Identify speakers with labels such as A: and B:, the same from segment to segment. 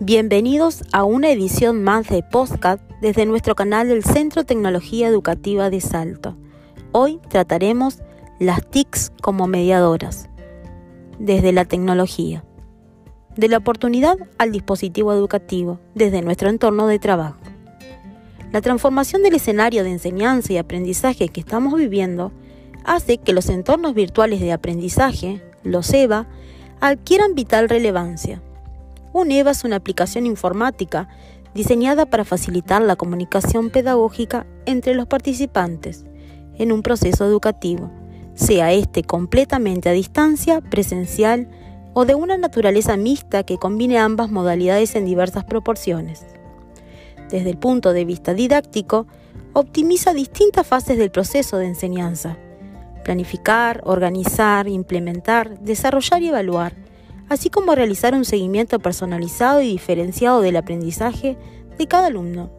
A: Bienvenidos a una edición más de Postcat desde nuestro canal del Centro Tecnología Educativa de Salto. Hoy trataremos las TICs como mediadoras, desde la tecnología, de la oportunidad al dispositivo educativo, desde nuestro entorno de trabajo. La transformación del escenario de enseñanza y aprendizaje que estamos viviendo hace que los entornos virtuales de aprendizaje, los EVA, adquieran vital relevancia un EVA es una aplicación informática diseñada para facilitar la comunicación pedagógica entre los participantes en un proceso educativo, sea este completamente a distancia, presencial o de una naturaleza mixta que combine ambas modalidades en diversas proporciones. Desde el punto de vista didáctico, optimiza distintas fases del proceso de enseñanza. Planificar, organizar, implementar, desarrollar y evaluar así como realizar un seguimiento personalizado y diferenciado del aprendizaje de cada alumno.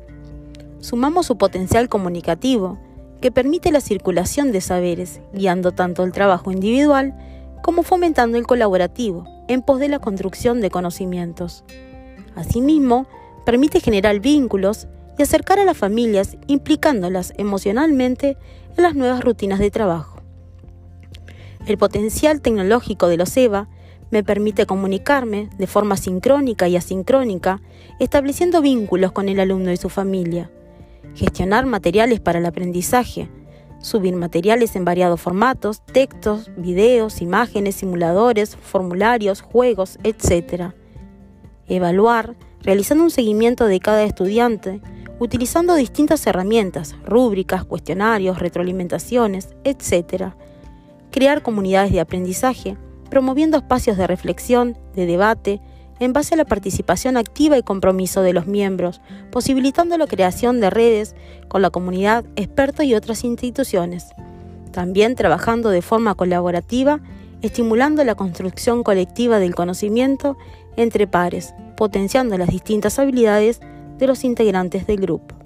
A: Sumamos su potencial comunicativo, que permite la circulación de saberes, guiando tanto el trabajo individual como fomentando el colaborativo en pos de la construcción de conocimientos. Asimismo, permite generar vínculos y acercar a las familias implicándolas emocionalmente en las nuevas rutinas de trabajo. El potencial tecnológico de los EVA me permite comunicarme de forma sincrónica y asincrónica, estableciendo vínculos con el alumno y su familia, gestionar materiales para el aprendizaje, subir materiales en variados formatos, textos, videos, imágenes, simuladores, formularios, juegos, etc. Evaluar, realizando un seguimiento de cada estudiante, utilizando distintas herramientas, rúbricas, cuestionarios, retroalimentaciones, etc. Crear comunidades de aprendizaje, promoviendo espacios de reflexión, de debate, en base a la participación activa y compromiso de los miembros, posibilitando la creación de redes con la comunidad, expertos y otras instituciones. También trabajando de forma colaborativa, estimulando la construcción colectiva del conocimiento entre pares, potenciando las distintas habilidades de los integrantes del grupo.